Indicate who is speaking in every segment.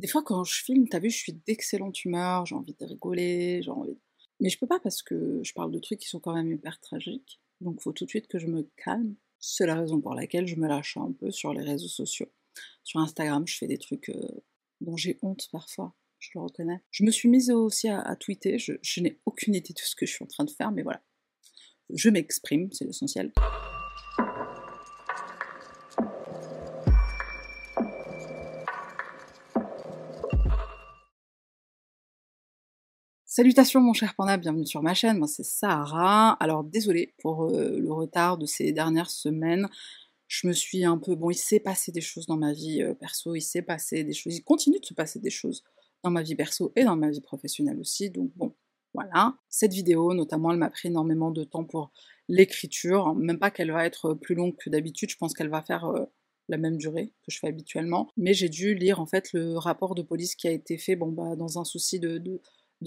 Speaker 1: Des fois, quand je filme, t'as vu, je suis d'excellente humeur, j'ai envie de rigoler, j'ai envie. Mais je peux pas parce que je parle de trucs qui sont quand même hyper tragiques. Donc, faut tout de suite que je me calme. C'est la raison pour laquelle je me lâche un peu sur les réseaux sociaux. Sur Instagram, je fais des trucs euh, dont j'ai honte parfois, je le reconnais. Je me suis mise aussi à, tweeter, je n'ai aucune idée de ce que je suis en train de faire, mais voilà. Je m'exprime, c'est l'essentiel. Salutations mon cher panda, bienvenue sur ma chaîne, moi c'est Sahara. Alors désolé pour euh, le retard de ces dernières semaines. Je me suis un peu... Bon, il s'est passé des choses dans ma vie euh, perso, il s'est passé des choses, il continue de se passer des choses dans ma vie perso et dans ma vie professionnelle aussi. Donc bon, voilà. Cette vidéo, notamment, elle m'a pris énormément de temps pour l'écriture. Même pas qu'elle va être plus longue que d'habitude, je pense qu'elle va faire... Euh, la même durée que je fais habituellement, mais j'ai dû lire en fait le rapport de police qui a été fait, bon bah dans un souci de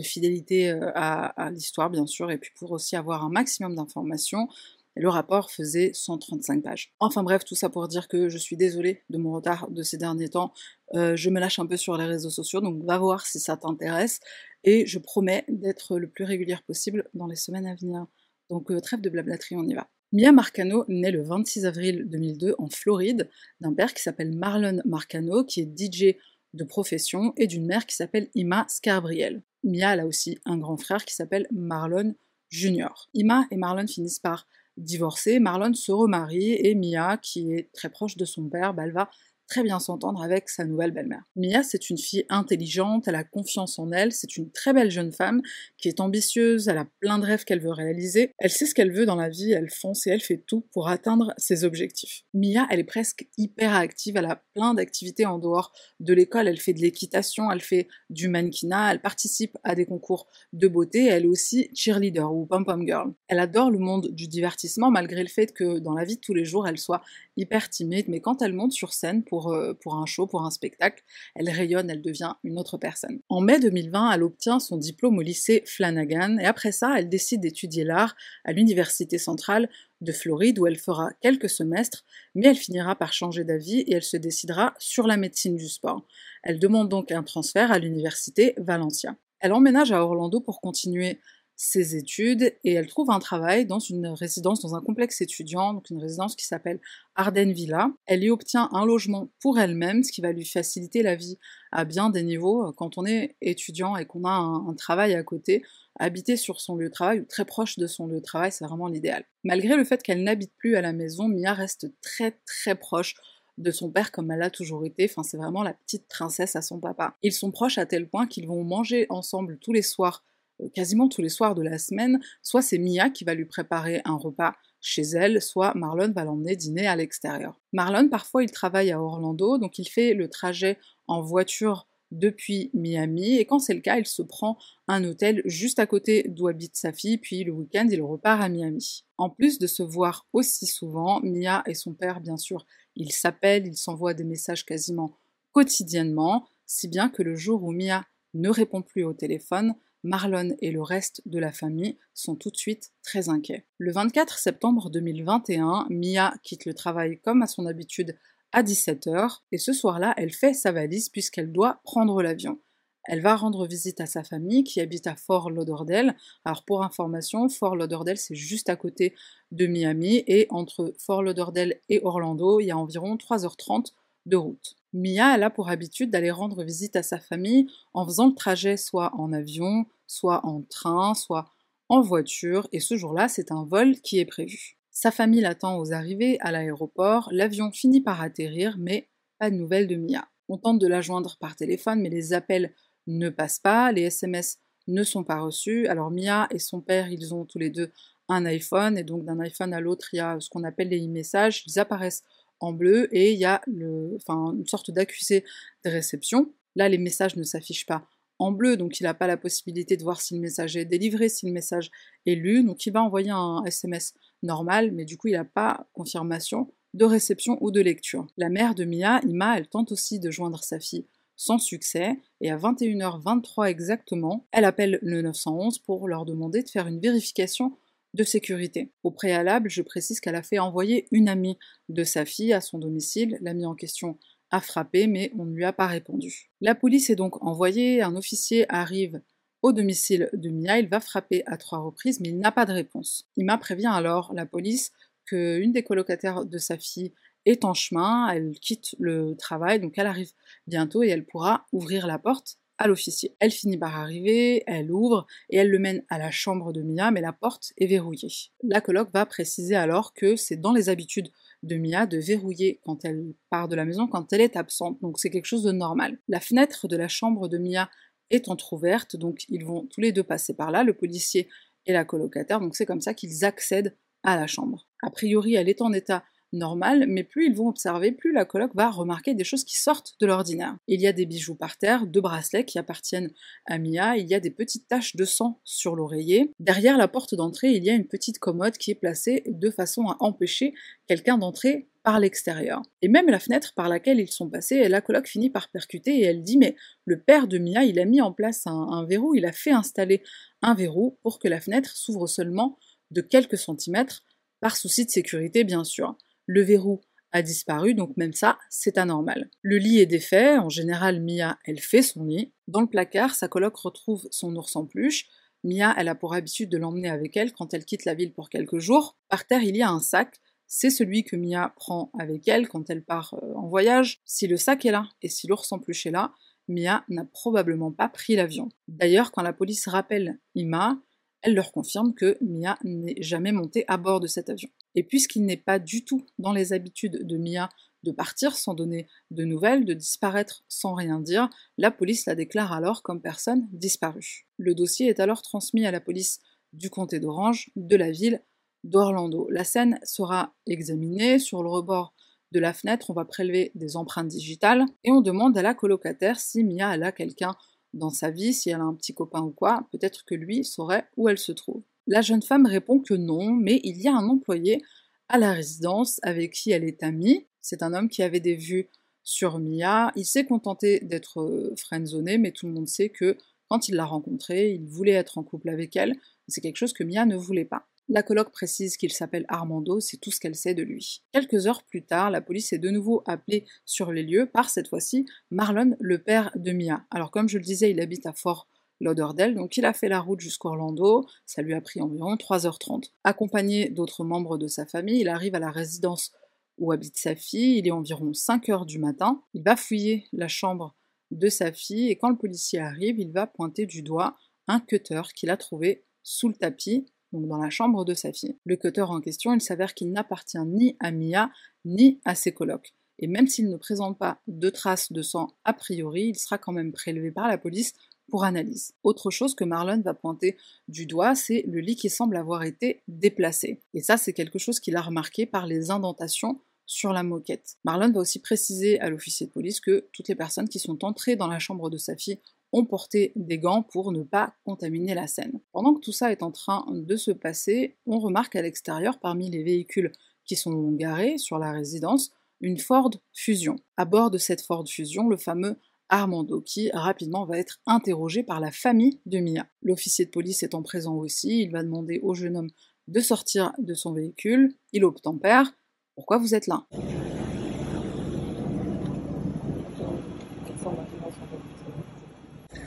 Speaker 1: fidélité euh, à, l'histoire, bien sûr, et puis pour aussi avoir un maximum d'informations. Le rapport faisait 135 pages. Enfin bref, tout ça pour dire que je suis désolée de mon retard de ces derniers temps. Euh, je me lâche un peu sur les réseaux sociaux, donc va voir si ça t'intéresse. Et je promets d'être le plus régulière possible dans les semaines à venir. Donc euh, trêve de blablaterie, on y va. Mia Marcano naît le 26 avril 2002 en Floride d'un père qui s'appelle Marlon Marcano, qui est DJ de profession, et d'une mère qui s'appelle Ima Scarbriel. Mia a aussi un grand frère qui s'appelle Marlon Junior. Ima et Marlon finissent par divorcer, Marlon se remarie et Mia, qui est très proche de son père, bah, elle va très bien s'entendre avec sa nouvelle belle-mère. Mia, c'est une fille intelligente, elle a confiance en elle, c'est une très belle jeune femme qui est ambitieuse, elle a plein de rêves qu'elle veut réaliser, elle sait ce qu'elle veut dans la vie, elle fonce et elle fait tout pour atteindre ses objectifs. Mia, elle est presque hyper active, elle a plein d'activités en dehors de l'école, elle fait de l'équitation, elle fait du mannequinat, elle participe à des concours de beauté, elle est aussi cheerleader ou pom-pom girl. Elle adore le monde du divertissement malgré le fait que dans la vie de tous les jours, elle soit hyper timide, mais quand elle monte sur scène pour, euh, pour un show, pour un spectacle, elle rayonne, elle devient une autre personne. En mai 2020, elle obtient son diplôme au lycée Flanagan, et après ça, elle décide d'étudier l'art à l'Université centrale de Floride, où elle fera quelques semestres, mais elle finira par changer d'avis et elle se décidera sur la médecine du sport. Elle demande donc un transfert à l'Université Valencia. Elle emménage à Orlando pour continuer ses études et elle trouve un travail dans une résidence, dans un complexe étudiant, donc une résidence qui s'appelle Arden Villa. Elle y obtient un logement pour elle-même, ce qui va lui faciliter la vie à bien des niveaux. Quand on est étudiant et qu'on a un, travail à côté, habiter sur son lieu de travail ou très proche de son lieu de travail, c'est vraiment l'idéal. Malgré le fait qu'elle n'habite plus à la maison, Mia reste très très proche de son père comme elle a toujours été. Enfin, c'est vraiment la petite princesse à son papa. Ils sont proches à tel point qu'ils vont manger ensemble tous les soirs euh, quasiment tous les soirs de la semaine, soit c'est Mia qui va lui préparer un repas chez elle, soit Marlon va l'emmener dîner à l'extérieur. Marlon, parfois, il travaille à Orlando, donc il fait le trajet en voiture depuis Miami, et quand c'est le cas, il se prend un hôtel juste à côté d'où habite sa fille, puis le week-end, il repart à Miami. En plus de se voir aussi souvent, Mia et son père, bien sûr, ils s'appellent, ils s'envoient des messages quasiment quotidiennement, si bien que le jour où Mia ne répond plus au téléphone, Marlon et le reste de la famille sont tout de suite très inquiets. Le 24 septembre 2021, Mia quitte le travail comme à son habitude à 17h et ce soir-là, elle fait sa valise puisqu'elle doit prendre l'avion. Elle va rendre visite à sa famille qui habite à Fort Lauderdale. Alors pour information, Fort Lauderdale c'est juste à côté de Miami et entre Fort Lauderdale et Orlando, il y a environ 3h30 de route. Mia, elle a pour habitude d'aller rendre visite à sa famille en faisant le trajet soit en avion, soit en train, soit en voiture, et ce jour-là, c'est un vol qui est prévu. Sa famille l'attend aux arrivées à l'aéroport, l'avion finit par atterrir, mais pas de nouvelles de Mia. On tente de la joindre par téléphone, mais les appels ne passent pas, les SMS ne sont pas reçus. Alors Mia et son père, ils ont tous les deux un iPhone, et donc d'un iPhone à l'autre, il y a ce qu'on appelle les e-messages, ils apparaissent en bleu et il y a le, enfin, une sorte d'accusé de réception. Là, les messages ne s'affichent pas en bleu, donc il n'a pas la possibilité de voir si le message est délivré, si le message est lu, donc il va envoyer un SMS normal, mais du coup il n'a pas confirmation de réception ou de lecture. La mère de Mia, Ima, elle tente aussi de joindre sa fille sans succès, et à 21h23 exactement, elle appelle le 911 pour leur demander de faire une vérification de sécurité. Au préalable, je précise qu'elle a fait envoyer une amie de sa fille à son domicile. L'amie en question a frappé, mais on ne lui a pas répondu. La police est donc envoyée, un officier arrive au domicile de Mia, il va frapper à trois reprises, mais il n'a pas de réponse. Ima prévient alors la police qu'une des colocataires de sa fille est en chemin, elle quitte le travail, donc elle arrive bientôt et elle pourra ouvrir la porte à l'officier. Elle finit par arriver, elle ouvre et elle le mène à la chambre de Mia, mais la porte est verrouillée. La coloc va préciser alors que c'est dans les habitudes de Mia de verrouiller quand elle part de la maison, quand elle est absente, donc c'est quelque chose de normal. La fenêtre de la chambre de Mia est entr'ouverte, donc ils vont tous les deux passer par là, le policier et la colocataire, donc c'est comme ça qu'ils accèdent à la chambre. A priori, elle est en état normal, mais plus ils vont observer, plus la coloc va remarquer des choses qui sortent de l'ordinaire. Il y a des bijoux par terre, deux bracelets qui appartiennent à Mia, il y a des petites taches de sang sur l'oreiller. Derrière la porte d'entrée, il y a une petite commode qui est placée de façon à empêcher quelqu'un d'entrer par l'extérieur. Et même la fenêtre par laquelle ils sont passés, la coloc finit par percuter et elle dit mais le père de Mia, il a mis en place un, un verrou, il a fait installer un verrou pour que la fenêtre s'ouvre seulement de quelques centimètres, par souci de sécurité bien sûr. Le verrou a disparu, donc même ça, c'est anormal. Le lit est défait, en général Mia, elle fait son lit. Dans le placard, sa coloc retrouve son ours en peluche. Mia, elle a pour habitude de l'emmener avec elle quand elle quitte la ville pour quelques jours. Par terre, il y a un sac, c'est celui que Mia prend avec elle quand elle part euh, en voyage. Si le sac est là et si l'ours en peluche est là, Mia n'a probablement pas pris l'avion. D'ailleurs, quand la police rappelle Ima, elle leur confirme que Mia n'est jamais montée à bord de cet avion. Et puisqu'il n'est pas du tout dans les habitudes de Mia de partir sans donner de nouvelles, de disparaître sans rien dire, la police la déclare alors comme personne disparue. Le dossier est alors transmis à la police du comté d'Orange, de la ville d'Orlando. La scène sera examinée sur le rebord de la fenêtre, on va prélever des empreintes digitales et on demande à la colocataire si Mia a quelqu'un dans sa vie, si elle a un petit copain ou quoi, peut-être que lui saurait où elle se trouve. La jeune femme répond que non, mais il y a un employé à la résidence avec qui elle est amie. C'est un homme qui avait des vues sur Mia. Il s'est contenté d'être euh, friendzoné, mais tout le monde sait que quand il l'a rencontrée, il voulait être en couple avec elle. C'est quelque chose que Mia ne voulait pas. La colloque précise qu'il s'appelle Armando, c'est tout ce qu'elle sait de lui. Quelques heures plus tard, la police est de nouveau appelée sur les lieux par cette fois-ci Marlon, le père de Mia. Alors comme je le disais, il habite à Fort Lauderdale, donc il a fait la route jusqu'à Orlando, ça lui a pris environ 3h30. Accompagné d'autres membres de sa famille, il arrive à la résidence où habite sa fille, il est environ 5h du matin, il va fouiller la chambre de sa fille et quand le policier arrive, il va pointer du doigt un cutter qu'il a trouvé sous le tapis dans la chambre de sa fille. Le cutter en question, il s'avère qu'il n'appartient ni à Mia, ni à ses colocs. Et même s'il ne présente pas de traces de sang a priori, il sera quand même prélevé par la police pour analyse. Autre chose que Marlon va pointer du doigt, c'est le lit qui semble avoir été déplacé. Et ça, c'est quelque chose qu'il a remarqué par les indentations sur la moquette. Marlon va aussi préciser à l'officier de police que toutes les personnes qui sont entrées dans la chambre de sa fille ont porté des gants pour ne pas contaminer la scène. Pendant que tout ça est en train de se passer, on remarque à l'extérieur, parmi les véhicules qui sont garés sur la résidence, une Ford Fusion. À bord de cette Ford Fusion, le fameux Armando, qui rapidement va être interrogé par la famille de Mia. L'officier de police étant présent aussi, il va demander au jeune homme de sortir de son véhicule, il obtempère. Pourquoi vous êtes là?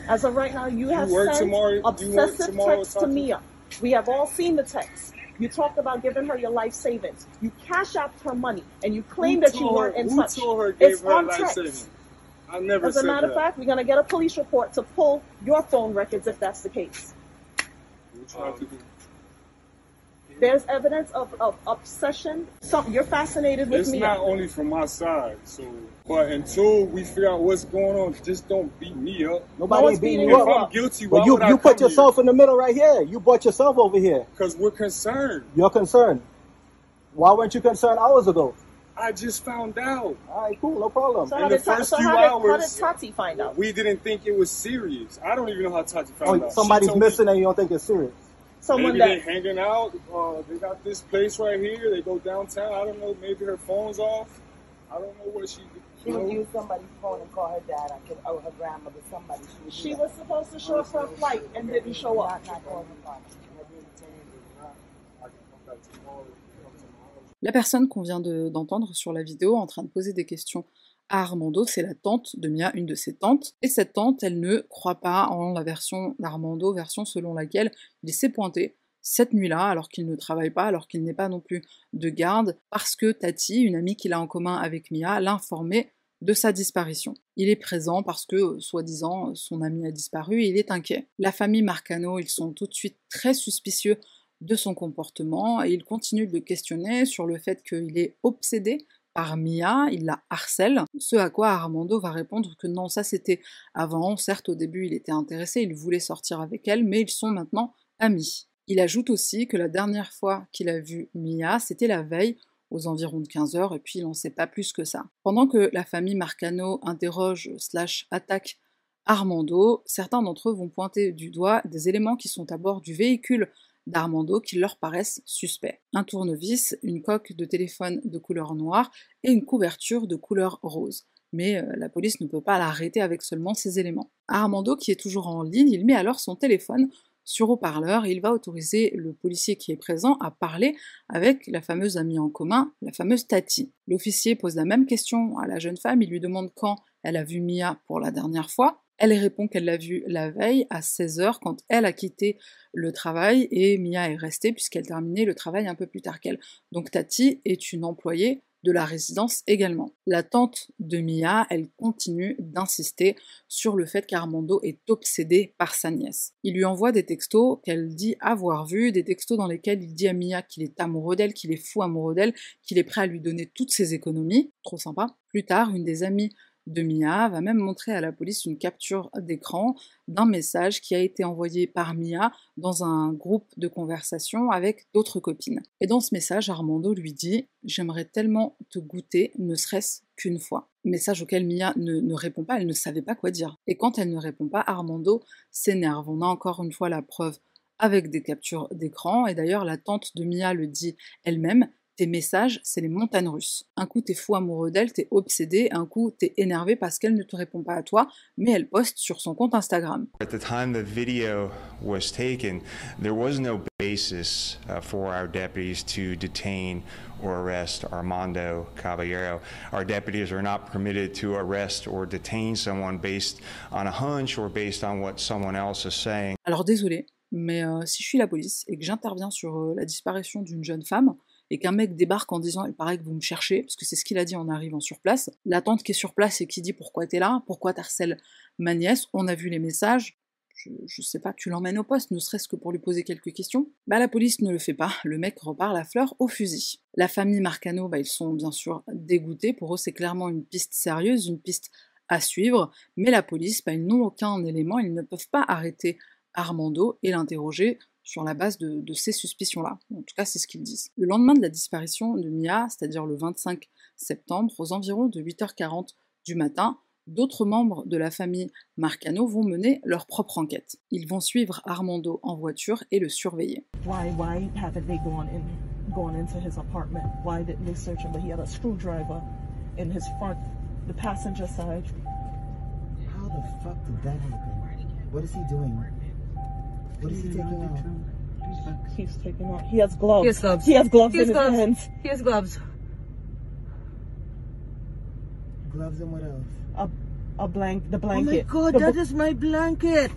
Speaker 2: As of right now, you have you sent tomorrow, obsessive texts to Mia. We have all seen the text. You talked about giving her your life savings. You cash out her money, and you claim that you weren't in
Speaker 3: who
Speaker 2: touch.
Speaker 3: Told her gave
Speaker 2: it's
Speaker 3: her
Speaker 2: on
Speaker 3: life
Speaker 2: text.
Speaker 3: Savings? I never
Speaker 2: As a matter of fact, we're going to get a police report to pull your phone records if that's the case.
Speaker 3: Um,
Speaker 2: There's evidence of, of obsession. Some, you're fascinated with
Speaker 3: it's
Speaker 2: me.
Speaker 3: not only from my side, so but until we figure out what's going on, just don't beat me up.
Speaker 2: No
Speaker 4: Nobody ain't beating
Speaker 2: beating
Speaker 4: you
Speaker 3: If
Speaker 4: up.
Speaker 3: I'm guilty, why
Speaker 4: But you
Speaker 3: would I
Speaker 4: you put
Speaker 3: come
Speaker 4: yourself in the middle right here. You brought yourself over here.
Speaker 3: Because we're concerned.
Speaker 4: You're concerned. Why weren't you concerned hours ago?
Speaker 3: I just found out.
Speaker 4: All right, cool, no problem.
Speaker 2: So,
Speaker 3: In the
Speaker 2: did,
Speaker 3: first
Speaker 2: so
Speaker 3: few
Speaker 2: how, did, how did Tati find out?
Speaker 3: We didn't think it was serious. I don't even know how Tati found
Speaker 4: Oh,
Speaker 3: out.
Speaker 4: Somebody's
Speaker 3: told me
Speaker 4: missing and you don't think it's serious.
Speaker 2: Someone
Speaker 3: Maybe they
Speaker 2: that
Speaker 3: hanging out. Uh, they got this place right here. They go downtown. I don't know. Maybe her phone's off. I don't know what she.
Speaker 5: She would use somebody's phone and call her dad I could, or her grandmother, somebody. She, would do
Speaker 2: she
Speaker 5: that.
Speaker 2: was supposed to show up for a flight and didn't show up.
Speaker 5: Not, not calling her father.
Speaker 1: La personne qu'on vient de- d'entendre sur la vidéo en train de poser des questions à Armando, c'est la tante de Mia, une de ses tantes, et cette tante, elle ne croit pas en la version d'Armando, version selon laquelle il s'est pointé cette nuit-là, alors qu'il ne travaille pas, alors qu'il n'est pas non plus de garde, parce que Tati, une amie qu'il a en commun avec Mia, l'a informé de sa disparition. Il est présent parce que, euh, soi-disant, son ami a disparu et il est inquiet. La famille Marcano, ils sont tout de suite très suspicieux de son comportement et ils continuent de le questionner sur le fait qu'il est obsédé par Mia, il la harcèle, ce à quoi Armando va répondre que non, ça c'était avant, certes au début il était intéressé, il voulait sortir avec elle, mais ils sont maintenant amis. Il ajoute aussi que la dernière fois qu'il a vu Mia, c'était la veille, aux environs de 15 heures, et puis il n'en sait pas plus que ça. Pendant que la famille Marcano interroge slash attaque Armando, certains d'entre eux vont pointer du doigt des éléments qui sont à bord du véhicule d'Armando qui leur paraissent suspects. Un tournevis, une coque de téléphone de couleur noire et une couverture de couleur rose. Mais euh, la police ne peut pas l'arrêter avec seulement ces éléments. Armando, qui est toujours en ligne, il met alors son téléphone sur haut-parleur il va autoriser le policier qui est présent à parler avec la fameuse amie en commun, la fameuse Tati. L'officier pose la même question à la jeune femme, il lui demande quand elle a vu Mia pour la dernière fois. Elle répond qu'elle l'a vue la veille à 16h quand elle a quitté le travail et Mia est restée puisqu'elle terminait le travail un peu plus tard qu'elle. Donc Tati est une employée de la résidence également. La tante de Mia, elle continue d'insister sur le fait qu'Armando est obsédé par sa nièce. Il lui envoie des textos qu'elle dit avoir vus, des textos dans lesquels il dit à Mia qu'il est amoureux d'elle, qu'il est fou amoureux d'elle, qu'il est prêt à lui donner toutes ses économies. Trop sympa. Plus tard, une des amies de Mia va même montrer à la police une capture d'écran d'un message qui a été envoyé par Mia dans un groupe de conversation avec d'autres copines. Et dans ce message, Armando lui dit J'aimerais tellement te goûter, ne serait-ce qu'une fois. Message auquel Mia ne, répond pas, elle ne savait pas quoi dire. Et quand elle ne répond pas, Armando s'énerve. On a encore une fois la preuve avec des captures d'écran, et d'ailleurs la tante de Mia le dit elle-même, tes messages, c'est les montagnes russes. Un coup, t'es fou amoureux d'elle, t'es obsédé, un coup, t'es énervé parce qu'elle ne te répond pas à toi, mais elle poste sur son compte Instagram.
Speaker 6: At the time the video was taken, there was no basis uh, for our deputies to detain or arrest Armando Caballero. Our deputies are not permitted to arrest or detain someone based on a hunch or based on what someone else is saying.
Speaker 1: Alors désolé, mais euh, si je suis la police et que j'interviens sur euh, la disparition d'une jeune femme, et qu'un mec débarque en disant il paraît que vous me cherchez, parce que c'est ce qu'il a dit en arrivant sur place, la tante qui est sur place et qui dit pourquoi t'es là, pourquoi t'harcèles ma nièce, on a vu les messages, je, sais pas, tu l'emmènes au poste, ne serait-ce que pour lui poser quelques questions. Bah la police ne le fait pas, le mec repart la fleur au fusil. La famille Marcano, bah ils sont bien sûr dégoûtés, pour eux c'est clairement une piste sérieuse, une piste à suivre, mais la police, bah, ils n'ont aucun élément, ils ne peuvent pas arrêter Armando et l'interroger sur la base de, ces suspicions-là. En tout cas, c'est ce qu'ils disent. Le lendemain de la disparition de Mia, c'est-à-dire le 25 septembre, aux environs de 8h40 du matin, d'autres membres de la famille Marcano vont mener leur propre enquête. Ils vont suivre Armando en voiture et le surveiller.
Speaker 2: Why, why haven't they gone, in, gone into his apartment? Why didn't they search him? But he had a screwdriver in his front, the passenger side.
Speaker 5: How the fuck did that happen? What is he doing? What is he taking out?
Speaker 2: He's taking out. He has gloves.
Speaker 7: He has gloves.
Speaker 2: He has gloves
Speaker 7: He has
Speaker 2: in
Speaker 7: gloves.
Speaker 2: his hands.
Speaker 7: He has gloves.
Speaker 5: Gloves and what else?
Speaker 2: A, a blank, the
Speaker 5: Oh my
Speaker 2: blanket.
Speaker 5: god,
Speaker 2: The
Speaker 5: that is my blanket!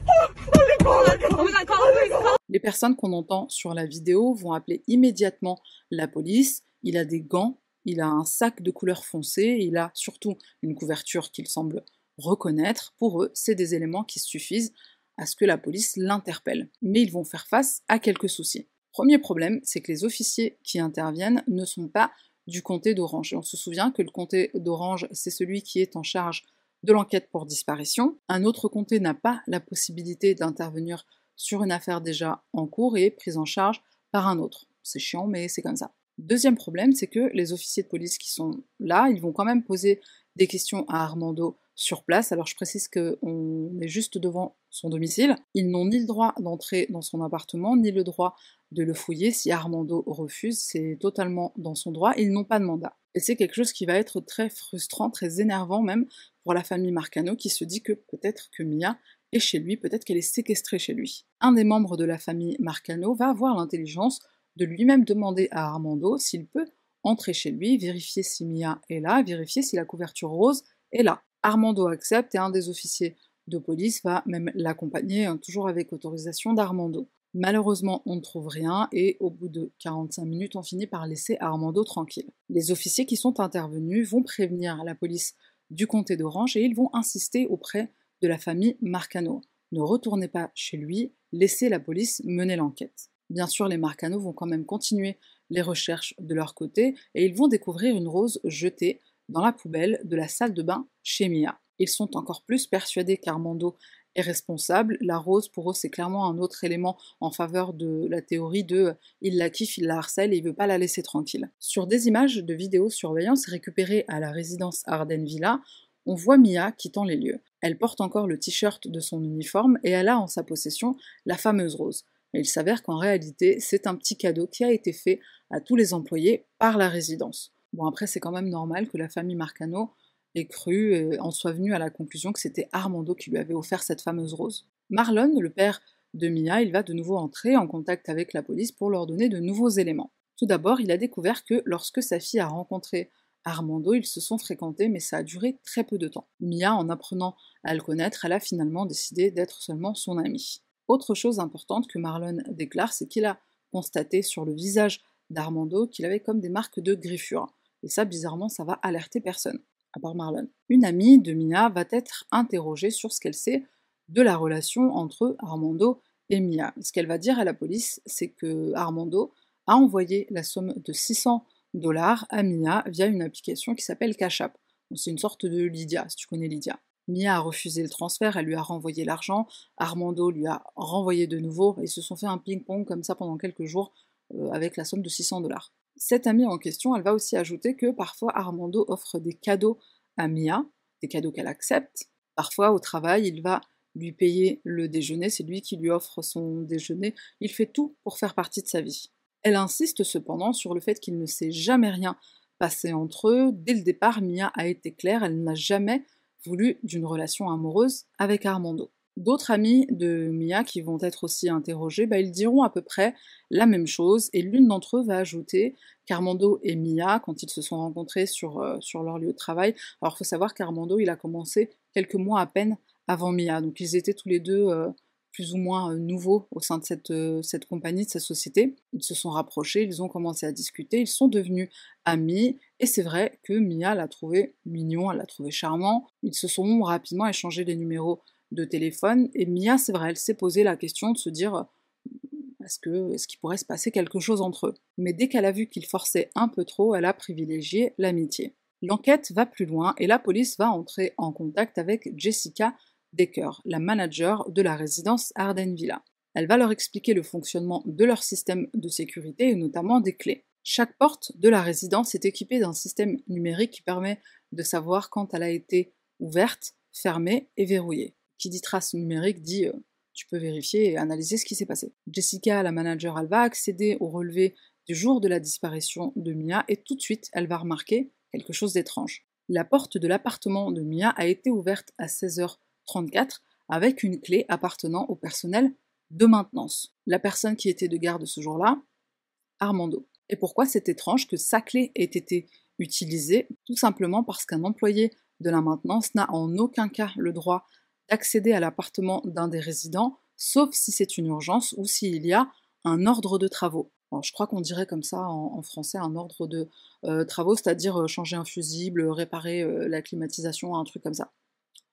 Speaker 1: Les personnes qu'on entend sur la vidéo vont appeler immédiatement la police. Il a des gants, il a un sac de couleur foncée, il a surtout une couverture qu'il semble reconnaître. Pour eux, c'est des éléments qui suffisent à ce que la police l'interpelle. Mais ils vont faire face à quelques soucis. Premier problème, c'est que les officiers qui interviennent ne sont pas du comté d'Orange. On se souvient que le comté d'Orange, c'est celui qui est en charge de l'enquête pour disparition. Un autre comté n'a pas la possibilité d'intervenir sur une affaire déjà en cours et prise en charge par un autre. C'est chiant, mais c'est comme ça. Deuxième problème, c'est que les officiers de police qui sont là, ils vont quand même poser des questions à Armando sur place. Alors je précise qu'on est juste devant son domicile. Ils n'ont ni le droit d'entrer dans son appartement, ni le droit de le fouiller. Si Armando refuse, c'est totalement dans son droit. Ils n'ont pas de mandat. Et c'est quelque chose qui va être très frustrant, très énervant même pour la famille Marcano qui se dit que peut-être que Mia est chez lui, peut-être qu'elle est séquestrée chez lui. Un des membres de la famille Marcano va avoir l'intelligence de lui-même demander à Armando s'il peut entrer chez lui, vérifier si Mia est là, vérifier si la couverture rose Et là, Armando accepte et un des officiers de police va même l'accompagner, hein, toujours avec autorisation d'Armando. Malheureusement, on ne trouve rien et au bout de 45 minutes, on finit par laisser Armando tranquille. Les officiers qui sont intervenus vont prévenir la police du comté d'Orange et ils vont insister auprès de la famille Marcano. Ne retournez pas chez lui, laissez la police mener l'enquête. Bien sûr, les Marcano vont quand même continuer les recherches de leur côté et ils vont découvrir une rose jetée dans la poubelle de la salle de bain chez Mia. Ils sont encore plus persuadés qu'Armando est responsable. La rose, pour eux, c'est clairement un autre élément en faveur de la théorie de il la kiffe, il la harcèle et il veut pas la laisser tranquille. Sur des images de vidéosurveillance récupérées à la résidence Arden Villa, on voit Mia quittant les lieux. Elle porte encore le t-shirt de son uniforme et elle a en sa possession la fameuse rose. Mais il s'avère qu'en réalité, c'est un petit cadeau qui a été fait à tous les employés par la résidence. Bon, après, c'est quand même normal que la famille Marcano ait cru et en soit venue à la conclusion que c'était Armando qui lui avait offert cette fameuse rose. Marlon, le père de Mia, il va de nouveau entrer en contact avec la police pour leur donner de nouveaux éléments. Tout d'abord, il a découvert que lorsque sa fille a rencontré Armando, ils se sont fréquentés, mais ça a duré très peu de temps. Mia, en apprenant à le connaître, elle a finalement décidé d'être seulement son amie. Autre chose importante que Marlon déclare, c'est qu'il a constaté sur le visage d'Armando qu'il avait comme des marques de griffure. Et ça, bizarrement, ça va alerter personne, à part Marlon. Une amie de Mia va être interrogée sur ce qu'elle sait de la relation entre Armando et Mia. Ce qu'elle va dire à la police, c'est que Armando a envoyé la somme de 600 dollars à Mia via une application qui s'appelle Cash App. C'est une sorte de Lydia, si tu connais Lydia. Mia a refusé le transfert, elle lui a renvoyé l'argent, Armando lui a renvoyé de nouveau, et ils se sont fait un ping-pong comme ça pendant quelques jours euh, avec la somme de 600 dollars. Cette amie en question, elle va aussi ajouter que parfois Armando offre des cadeaux à Mia, des cadeaux qu'elle accepte. Parfois au travail, il va lui payer le déjeuner, c'est lui qui lui offre son déjeuner. Il fait tout pour faire partie de sa vie. Elle insiste cependant sur le fait qu'il ne s'est jamais rien passé entre eux. Dès le départ, Mia a été claire, elle n'a jamais voulu d'une relation amoureuse avec Armando. D'autres amis de Mia qui vont être aussi interrogés, bah, ils diront à peu près la même chose, et l'une d'entre eux va ajouter qu'Armando et Mia, quand ils se sont rencontrés sur, euh, leur lieu de travail, alors il faut savoir qu'Armando, il a commencé quelques mois à peine avant Mia, donc ils étaient tous les deux euh, plus ou moins euh, nouveaux au sein de cette, cette compagnie, de cette société. Ils se sont rapprochés, ils ont commencé à discuter, ils sont devenus amis, et c'est vrai que Mia l'a trouvé mignon, elle l'a trouvé charmant, ils se sont rapidement échangé les numéros de téléphone. Et Mia, c'est vrai, elle s'est posé la question de se dire est-ce que qu'il pourrait se passer quelque chose entre eux? Mais dès qu'elle a vu qu'il forçait un peu trop, elle a privilégié l'amitié. L'enquête va plus loin et la police va entrer en contact avec Jessica Decker, la manager de la résidence Arden Villa. Elle va leur expliquer le fonctionnement de leur système de sécurité et notamment des clés. Chaque porte de la résidence est équipée d'un système numérique qui permet de savoir quand elle a été ouverte, fermée et verrouillée qui dit trace numérique dit euh, tu peux vérifier et analyser ce qui s'est passé. Jessica, la manager, elle va accéder au relevé du jour de la disparition de Mia et tout de suite elle va remarquer quelque chose d'étrange. La porte de l'appartement de Mia a été ouverte à 16h34 avec une clé appartenant au personnel de maintenance. La personne qui était de garde ce jour-là, Armando. Et pourquoi c'est étrange que sa clé ait été utilisée? Tout simplement parce qu'un employé de la maintenance n'a en aucun cas le droit d'accéder à l'appartement d'un des résidents, sauf si c'est une urgence ou s'il y a un ordre de travaux. je crois qu'on dirait comme ça en, français un ordre de euh, travaux, c'est-à-dire euh, changer un fusible, réparer euh, la climatisation, un truc comme ça.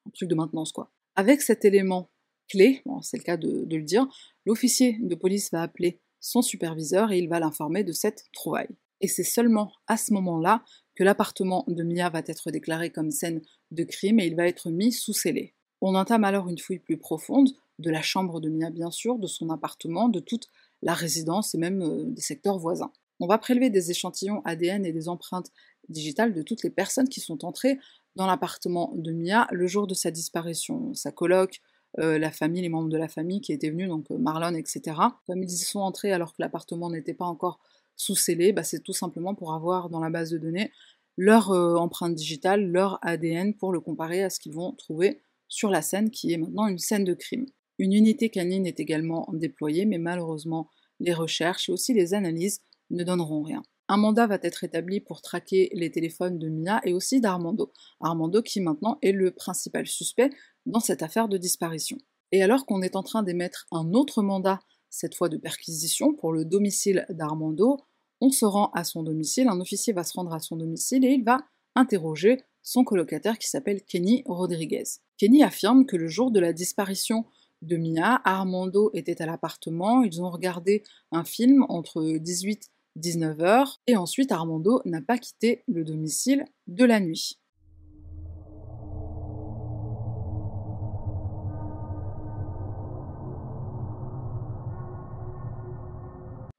Speaker 1: Un truc de maintenance, quoi. Avec cet élément clé, c'est le cas de le dire, l'officier de police va appeler son superviseur et il va l'informer de cette trouvaille. Et c'est seulement à ce moment-là que l'appartement de Mia va être déclaré comme scène de crime et il va être mis sous scellé. On entame alors une fouille plus profonde de la chambre de Mia bien sûr, de son appartement, de toute la résidence et même euh, des secteurs voisins. On va prélever des échantillons ADN et des empreintes digitales de toutes les personnes qui sont entrées dans l'appartement de Mia le jour de sa disparition. Sa coloc, euh, la famille, les membres de la famille qui étaient venus, donc euh, Marlon, etc. Comme ils y sont entrés alors que l'appartement n'était pas encore sous scellé, bah, c'est tout simplement pour avoir dans la base de données leur empreinte digitale, leur ADN pour le comparer à ce qu'ils vont trouver sur la scène qui est maintenant une scène de crime. Une unité canine est également déployée, mais malheureusement, les recherches et aussi les analyses ne donneront rien. Un mandat va être établi pour traquer les téléphones de Mia et aussi d'Armando. Armando qui maintenant est le principal suspect dans cette affaire de disparition. Et alors qu'on est en train d'émettre un autre mandat, cette fois de perquisition, pour le domicile d'Armando, on se rend à son domicile, un officier va se rendre à son domicile et il va interroger son colocataire qui s'appelle Kenny Rodriguez. Kenny affirme que le jour de la disparition de Mia, Armando était à l'appartement, ils ont regardé un film entre 18 et 19 heures, et ensuite Armando n'a pas quitté le domicile de la nuit.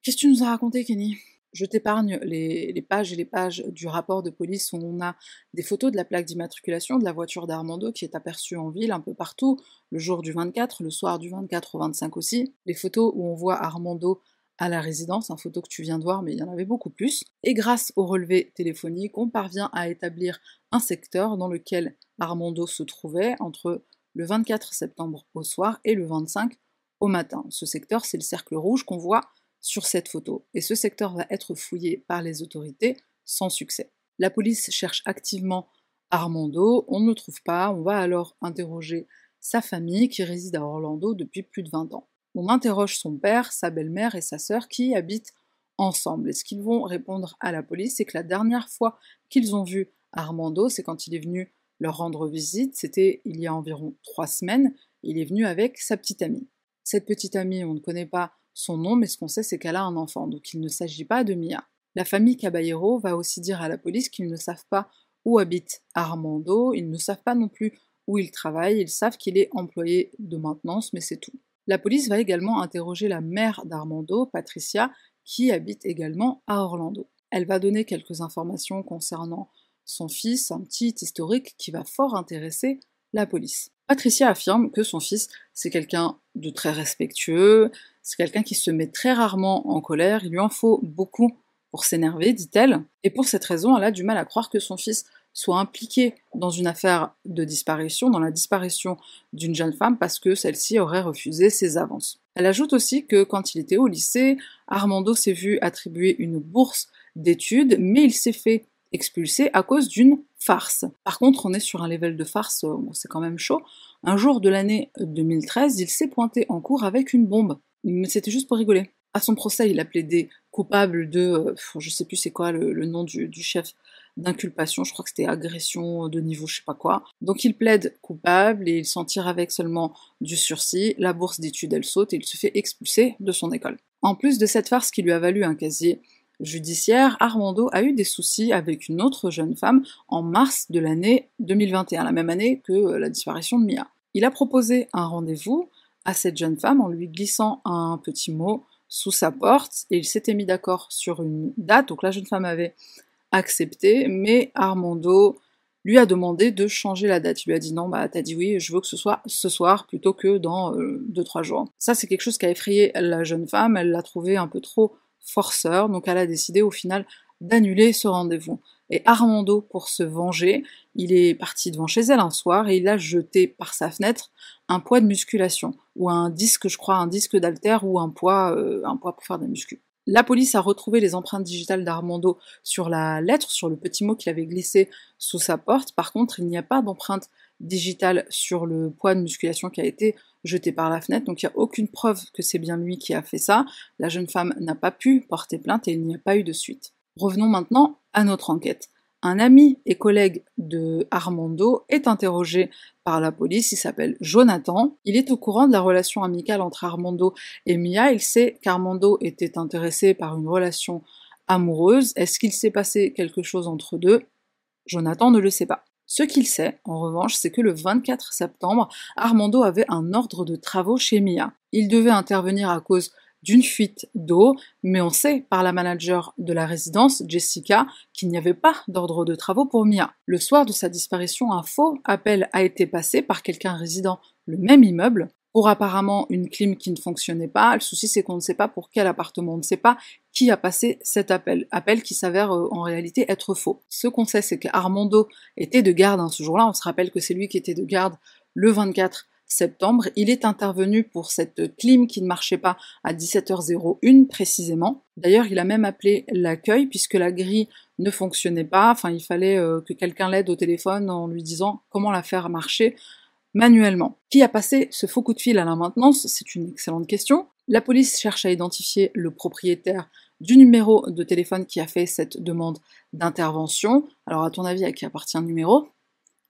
Speaker 1: Qu'est-ce que tu nous as raconté, Kenny? Je t'épargne les, pages et les pages du rapport de police où on a des photos de la plaque d'immatriculation de la voiture d'Armando qui est aperçue en ville un peu partout, le jour du 24, le soir du 24 au 25 aussi, les photos où on voit Armando à la résidence, un photo que tu viens de voir, mais il y en avait beaucoup plus. Et grâce au relevé téléphonique, on parvient à établir un secteur dans lequel Armando se trouvait entre le 24 septembre au soir et le 25 au matin. Ce secteur, c'est le cercle rouge qu'on voit sur cette photo, et ce secteur va être fouillé par les autorités sans succès. La police cherche activement Armando, on ne le trouve pas, on va alors interroger sa famille qui réside à Orlando depuis plus de 20 ans. On interroge son père, sa belle-mère et sa sœur qui habitent ensemble. Et ce qu'ils vont répondre à la police, c'est que la dernière fois qu'ils ont vu Armando, c'est quand il est venu leur rendre visite, c'était il y a environ trois semaines, il est venu avec sa petite amie. Cette petite amie, on ne connaît pas son nom, mais ce qu'on sait, c'est qu'elle a un enfant, donc il ne s'agit pas de Mia. La famille Caballero va aussi dire à la police qu'ils ne savent pas où habite Armando, ils ne savent pas non plus où il travaille, ils savent qu'il est employé de maintenance, mais c'est tout. La police va également interroger la mère d'Armando, Patricia, qui habite également à Orlando. Elle va donner quelques informations concernant son fils, un petit historique qui va fort intéresser la police. Patricia affirme que son fils, c'est quelqu'un de très respectueux, c'est quelqu'un qui se met très rarement en colère, il lui en faut beaucoup pour s'énerver, dit-elle, et pour cette raison, elle a du mal à croire que son fils soit impliqué dans une affaire de disparition, dans la disparition d'une jeune femme, parce que celle-ci aurait refusé ses avances. Elle ajoute aussi que quand il était au lycée, Armando s'est vu attribuer une bourse d'études, mais il s'est fait expulser à cause d'une farce. Par contre, on est sur un level de farce, euh, c'est quand même chaud. Un jour de l'année 2013, il s'est pointé en cours avec une bombe mais c'était juste pour rigoler. À son procès, il a plaidé coupable de, euh, je sais plus c'est quoi le, nom du, chef d'inculpation, je crois que c'était agression de niveau je sais pas quoi. Donc il plaide coupable et il s'en tire avec seulement du sursis, la bourse d'études elle saute et il se fait expulser de son école. En plus de cette farce qui lui a valu un casier judiciaire, Armando a eu des soucis avec une autre jeune femme en mars de l'année 2021, la même année que euh, la disparition de Mia. Il a proposé un rendez-vous à cette jeune femme en lui glissant un petit mot sous sa porte et il s'était mis d'accord sur une date. Donc la jeune femme avait accepté, mais Armando lui a demandé de changer la date. Il lui a dit non, bah t'as dit oui, je veux que ce soit ce soir plutôt que dans 2-3 euh, jours. Ça c'est quelque chose qui a effrayé la jeune femme, elle l'a trouvé un peu trop forceur, donc elle a décidé au final d'annuler ce rendez-vous. Et Armando, pour se venger, il est parti devant chez elle un soir et il a jeté par sa fenêtre un poids de musculation, ou un disque, je crois, un disque d'alter ou un poids, euh, un poids pour faire des muscu. La police a retrouvé les empreintes digitales d'Armando sur la lettre, sur le petit mot qu'il avait glissé sous sa porte. Par contre, il n'y a pas d'empreinte digitale sur le poids de musculation qui a été jeté par la fenêtre, donc il n'y a aucune preuve que c'est bien lui qui a fait ça. La jeune femme n'a pas pu porter plainte et il n'y a pas eu de suite. Revenons maintenant à notre enquête. Un ami et collègue de Armando est interrogé par la police, il s'appelle Jonathan. Il est au courant de la relation amicale entre Armando et Mia, il sait qu'Armando était intéressé par une relation amoureuse. Est-ce qu'il s'est passé quelque chose entre deux? Jonathan ne le sait pas. Ce qu'il sait, en revanche, c'est que le 24 septembre, Armando avait un ordre de travaux chez Mia. Il devait intervenir à cause d'une fuite d'eau, mais on sait par la manager de la résidence, Jessica, qu'il n'y avait pas d'ordre de travaux pour Mia. Le soir de sa disparition, un faux appel a été passé par quelqu'un résidant le même immeuble pour apparemment une clim qui ne fonctionnait pas. Le souci, c'est qu'on ne sait pas pour quel appartement, on ne sait pas qui a passé cet appel. Appel qui s'avère euh, en réalité être faux. Ce qu'on sait, c'est qu'Armando était de garde hein, ce jour-là. On se rappelle que c'est lui qui était de garde le 24 septembre, il est intervenu pour cette clim qui ne marchait pas à 17h01 précisément. D'ailleurs, il a même appelé l'accueil puisque la grille ne fonctionnait pas. Enfin, il fallait euh, que quelqu'un l'aide au téléphone en lui disant comment la faire marcher manuellement. Qui a passé ce faux coup de fil à la maintenance? C'est une excellente question. La police cherche à identifier le propriétaire du numéro de téléphone qui a fait cette demande d'intervention. Alors à ton avis, à qui appartient le numéro?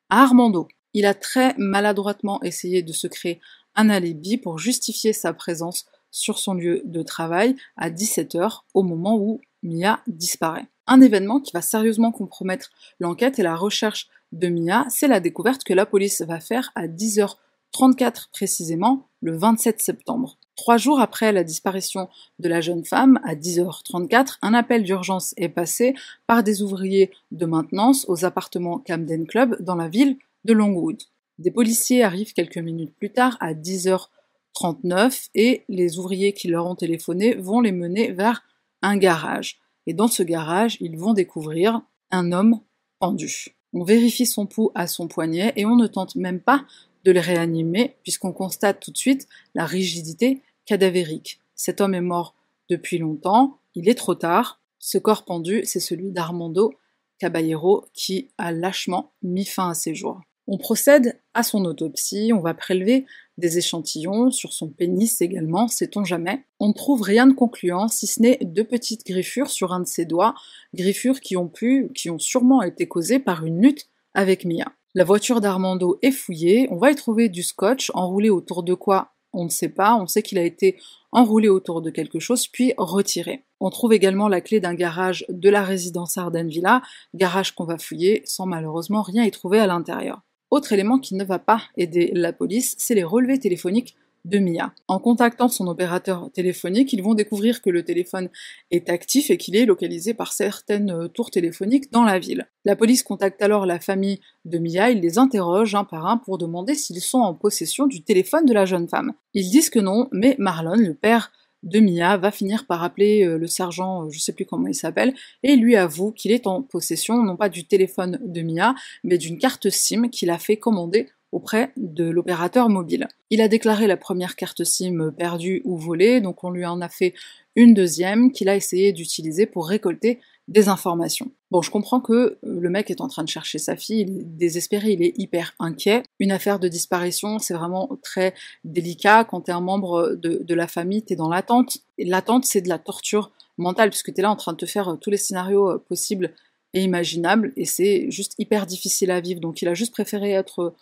Speaker 1: À Armando. Il a très maladroitement essayé de se créer un alibi pour justifier sa présence sur son lieu de travail à 17h au moment où Mia disparaît. Un événement qui va sérieusement compromettre l'enquête et la recherche de Mia, c'est la découverte que la police va faire à 10h34 précisément le 27 septembre. Trois jours après la disparition de la jeune femme, à 10h34, un appel d'urgence est passé par des ouvriers de maintenance aux appartements Camden Club dans la ville de Longwood. Des policiers arrivent quelques minutes plus tard à 10h39 et les ouvriers qui leur ont téléphoné vont les mener vers un garage. Et dans ce garage, ils vont découvrir un homme pendu. On vérifie son pouls à son poignet et on ne tente même pas de le réanimer puisqu'on constate tout de suite la rigidité cadavérique. Cet homme est mort depuis longtemps, il est trop tard. Ce corps pendu, c'est celui d'Armando Caballero qui a lâchement mis fin à ses jours. On procède à son autopsie, on va prélever des échantillons sur son pénis également, sait-on jamais. On ne trouve rien de concluant, si ce n'est deux petites griffures sur un de ses doigts, griffures qui ont pu, qui ont sûrement été causées par une lutte avec Mia. La voiture d'Armando est fouillée, on va y trouver du scotch enroulé autour de quoi on ne sait pas, on sait qu'il a été enroulé autour de quelque chose puis retiré. On trouve également la clé d'un garage de la résidence Arden Villa, garage qu'on va fouiller sans malheureusement rien y trouver à l'intérieur. Autre élément qui ne va pas aider la police, c'est les relevés téléphoniques de Mia. En contactant son opérateur téléphonique, ils vont découvrir que le téléphone est actif et qu'il est localisé par certaines euh, tours téléphoniques dans la ville. La police contacte alors la famille de Mia, ils les interrogent un par un pour demander s'ils sont en possession du téléphone de la jeune femme. Ils disent que non, mais Marlon, le père de Mia va finir par appeler euh, le sergent, euh, je sais plus comment il s'appelle, et lui avoue qu'il est en possession non pas du téléphone de Mia, mais d'une carte SIM qu'il a fait commander auprès de l'opérateur mobile. Il a déclaré la première carte SIM perdue ou volée, donc on lui en a fait une deuxième qu'il a essayé d'utiliser pour récolter des informations. Bon, je comprends que euh, le mec est en train de chercher sa fille, il est désespéré, il est hyper inquiet. Une affaire de disparition, c'est vraiment très délicat. Quand t'es un membre de, la famille, t'es dans l'attente. L'attente, c'est de la torture mentale, puisque t'es là en train de te faire tous les scénarios euh, possibles et imaginables, et c'est juste hyper difficile à vivre. Donc il a juste préféré être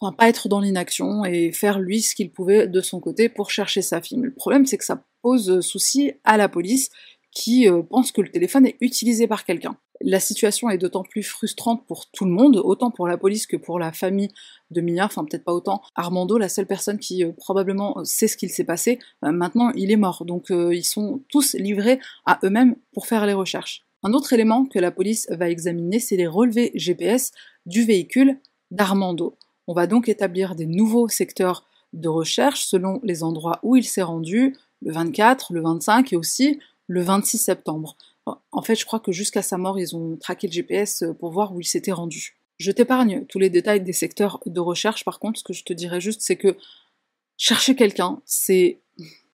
Speaker 1: enfin, pas être dans l'inaction et faire lui ce qu'il pouvait de son côté pour chercher sa fille. Mais le problème, c'est que ça pose souci à la police qui euh, pense que le téléphone est utilisé par quelqu'un. La situation est d'autant plus frustrante pour tout le monde, autant pour la police que pour la famille de Mia, enfin peut-être pas autant. Armando, la seule personne qui euh, probablement sait ce qu'il s'est passé, euh, maintenant il est mort. Donc ils sont tous livrés à eux-mêmes pour faire les recherches. Un autre élément que la police va examiner, c'est les relevés GPS du véhicule d'Armando. On va donc établir des nouveaux secteurs de recherche selon les endroits où il s'est rendu, le 24, le 25 et aussi le 26 septembre. En fait, je crois que jusqu'à sa mort, ils ont traqué le GPS pour voir où il s'était rendu. Je t'épargne tous les détails des secteurs de recherche, par contre, ce que je te dirais juste, c'est que chercher quelqu'un, c'est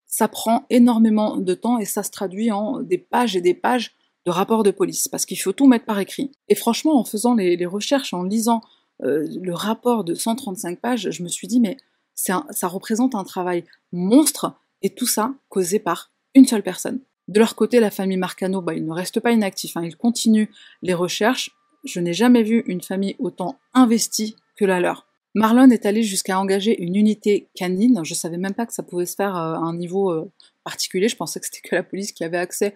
Speaker 1: ça prend énormément de temps et ça se traduit en des pages et des pages de rapports de police, parce qu'il faut tout mettre par écrit. Et franchement, en faisant les recherches, en lisant euh, le rapport de 135 pages, je me suis dit, mais ça représente un travail monstre, et tout ça causé par une seule personne. De leur côté, la famille Marcano, bah, ils ne restent pas inactifs, hein, ils continuent les recherches. Je n'ai jamais vu une famille autant investie que la leur. Marlon est allé jusqu'à engager une unité canine. Je savais même pas que ça pouvait se faire euh, à un niveau euh, particulier. Je pensais que c'était que la police qui avait accès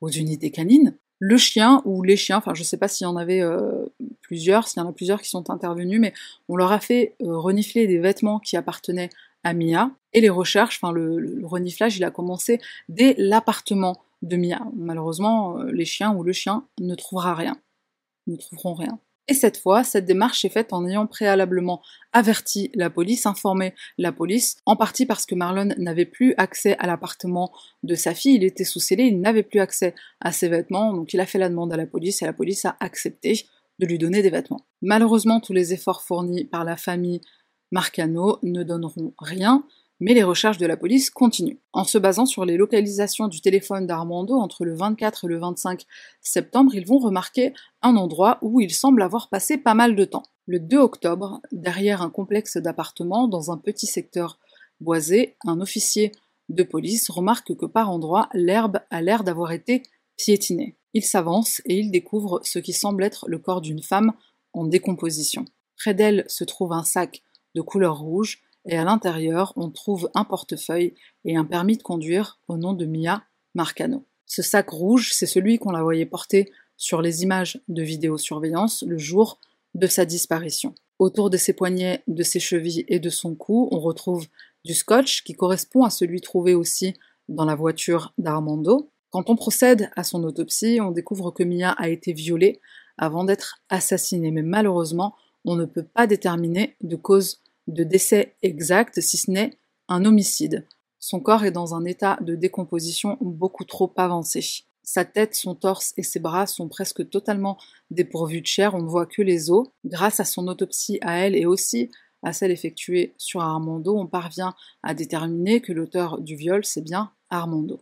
Speaker 1: aux unités canines le chien ou les chiens, enfin je sais pas s'il y en avait euh, plusieurs, s'il y en a plusieurs qui sont intervenus, mais on leur a fait renifler des vêtements qui appartenaient à Mia, et les recherches, enfin le, reniflage, il a commencé dès l'appartement de Mia. Malheureusement, euh, les chiens ou le chien ne trouvera rien, ne trouveront rien. Et cette fois, cette démarche est faite en ayant préalablement averti la police, informé la police, en partie parce que Marlon n'avait plus accès à l'appartement de sa fille, il était sous scellé, il n'avait plus accès à ses vêtements, donc il a fait la demande à la police et la police a accepté de lui donner des vêtements. Malheureusement, tous les efforts fournis par la famille Marcano ne donneront rien, mais les recherches de la police continuent. En se basant sur les localisations du téléphone d'Armando entre le 24 et le 25 septembre, ils vont remarquer un endroit où il semble avoir passé pas mal de temps. Le 2 octobre, derrière un complexe d'appartements dans un petit secteur boisé, un officier de police remarque que par endroits, l'herbe a l'air d'avoir été piétinée. Il s'avance et il découvre ce qui semble être le corps d'une femme en décomposition. Près d'elle se trouve un sac de couleur rouge et à l'intérieur on trouve un portefeuille et un permis de conduire au nom de Mia Marcano. Ce sac rouge, c'est celui qu'on la voyait porter sur les images de vidéosurveillance le jour de sa disparition. Autour de ses poignets, de ses chevilles et de son cou, on retrouve du scotch qui correspond à celui trouvé aussi dans la voiture d'Armando. Quand on procède à son autopsie, on découvre que Mia a été violée avant d'être assassinée, mais malheureusement, on ne peut pas déterminer de cause de décès exacte si ce n'est un homicide. Son corps est dans un état de décomposition beaucoup trop avancé. Sa tête, son torse et ses bras sont presque totalement dépourvus de chair, on ne voit que les os. Grâce à son autopsie à elle et aussi à celle effectuée sur Armando, on parvient à déterminer que l'auteur du viol, c'est bien Armando.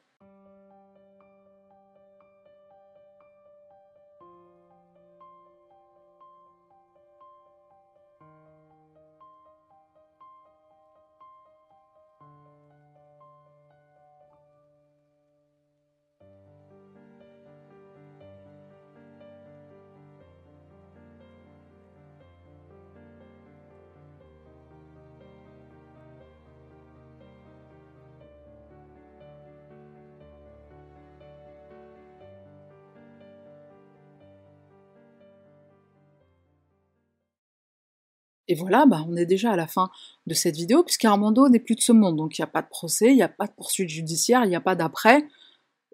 Speaker 1: Et voilà, bah, on est déjà à la fin de cette vidéo, puisqu'Armando n'est plus de ce monde, donc il n'y a pas de procès, il n'y a pas de poursuite judiciaire, il n'y a pas d'après,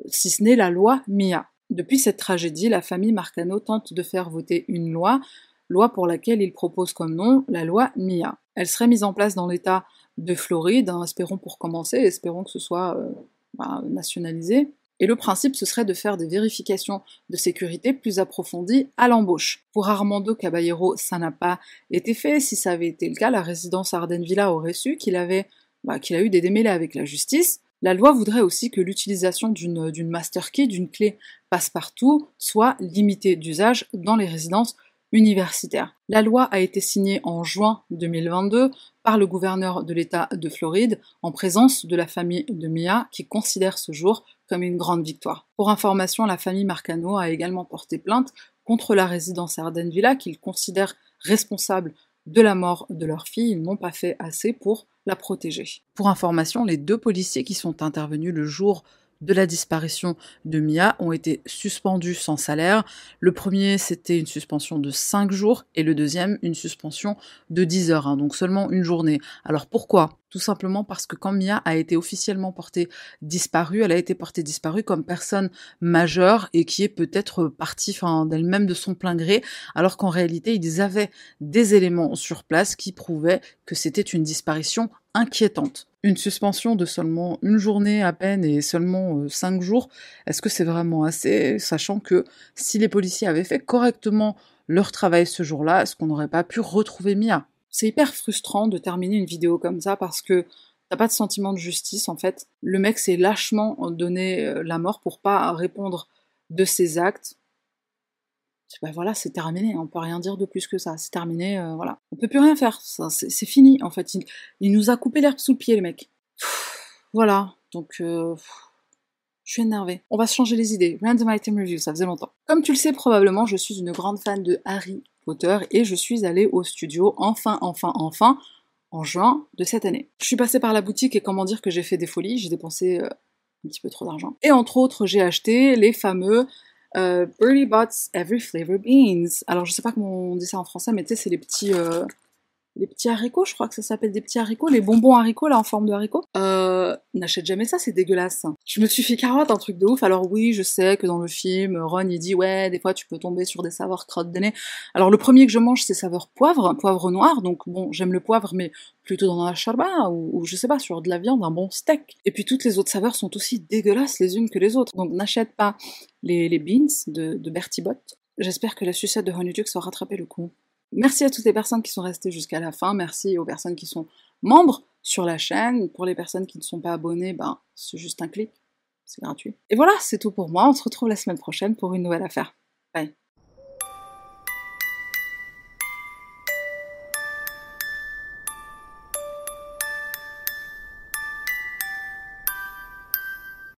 Speaker 1: si ce n'est la loi MIA. Depuis cette tragédie, la famille Marcano tente de faire voter une loi, loi pour laquelle il propose comme nom la loi MIA. Elle serait mise en place dans l'État de Floride, hein, espérons pour commencer, espérons que ce soit euh, bah, nationalisé. Et le principe, ce serait de faire des vérifications de sécurité plus approfondies à l'embauche. Pour Armando Caballero, ça n'a pas été fait. Si ça avait été le cas, la résidence Arden Villa aurait su qu'il avait, bah, qu'il a eu des démêlés avec la justice. La loi voudrait aussi que l'utilisation d'une master key, d'une clé passe-partout, soit limitée d'usage dans les résidences universitaires. La loi a été signée en juin 2022 par le gouverneur de l'État de Floride en présence de la famille de Mia qui considère ce jour une grande victoire. Pour information, la famille Marcano a également porté plainte contre la résidence Arden Villa qu'ils considèrent responsable de la mort de leur fille, ils n'ont pas fait assez pour la protéger. Pour information, les deux policiers qui sont intervenus le jour de la disparition de Mia ont été suspendus sans salaire. Le premier, c'était une suspension de 5 jours et le deuxième, une suspension de 10 heures, hein, donc seulement une journée. Alors pourquoi tout simplement parce que quand Mia a été officiellement portée disparue, elle a été portée disparue comme personne majeure et qui est peut-être partie d'elle-même de son plein gré, alors qu'en réalité ils avaient des éléments sur place qui prouvaient que c'était une disparition inquiétante. Une suspension de seulement une journée à peine et seulement euh, cinq jours, est-ce que c'est vraiment assez, sachant que si les policiers avaient fait correctement leur travail ce jour-là, est-ce qu'on n'aurait pas pu retrouver Mia? C'est hyper frustrant de terminer une vidéo comme ça parce que t'as pas de sentiment de justice en fait. Le mec s'est lâchement donné euh, la mort pour pas répondre de ses actes. Ben voilà, c'est terminé, on peut rien dire de plus que ça, c'est terminé, euh, voilà. On peut plus rien faire, c'est fini en fait. Il, nous a coupé l'herbe sous le pied, le mec. voilà, donc euh, je suis énervée. On va se changer les idées. Random item review, ça faisait longtemps. Comme tu le sais probablement, je suis une grande fan de Harry auteur et je suis allée au studio enfin, enfin, enfin en juin de cette année. Je suis passée par la boutique et comment dire que j'ai fait des folies, j'ai dépensé euh, un petit peu trop d'argent. Et entre autres, j'ai acheté les fameux euh, Bots Every Flavor Beans. Alors je sais pas comment on dit ça en français, mais tu sais, c'est les petits... Euh, les petits haricots, je crois que ça s'appelle des petits haricots, les bonbons haricots là en forme de haricots. Euh, n'achète jamais ça, c'est dégueulasse. Je me suis fait carotte un truc de ouf. Alors oui, je sais que dans le film, Ron il dit ouais, des fois tu peux tomber sur des saveurs crottes de. Alors le premier que je mange c'est saveur poivre, poivre noir. Donc bon, j'aime le poivre, mais plutôt dans la charba ou, je sais pas sur de la viande, un bon steak. Et puis toutes les autres saveurs sont aussi dégueulasses les unes que les autres. Donc n'achète pas les, beans de, Bertie Bott. J'espère que la sucette de Honeydew va rattraper le coup. Merci à toutes les personnes qui sont restées jusqu'à la fin. Merci aux personnes qui sont membres sur la chaîne. Pour les personnes qui ne sont pas abonnées, ben, c'est juste un clic. C'est gratuit. Et voilà, c'est tout pour moi. On se retrouve la semaine prochaine pour une nouvelle affaire. Bye.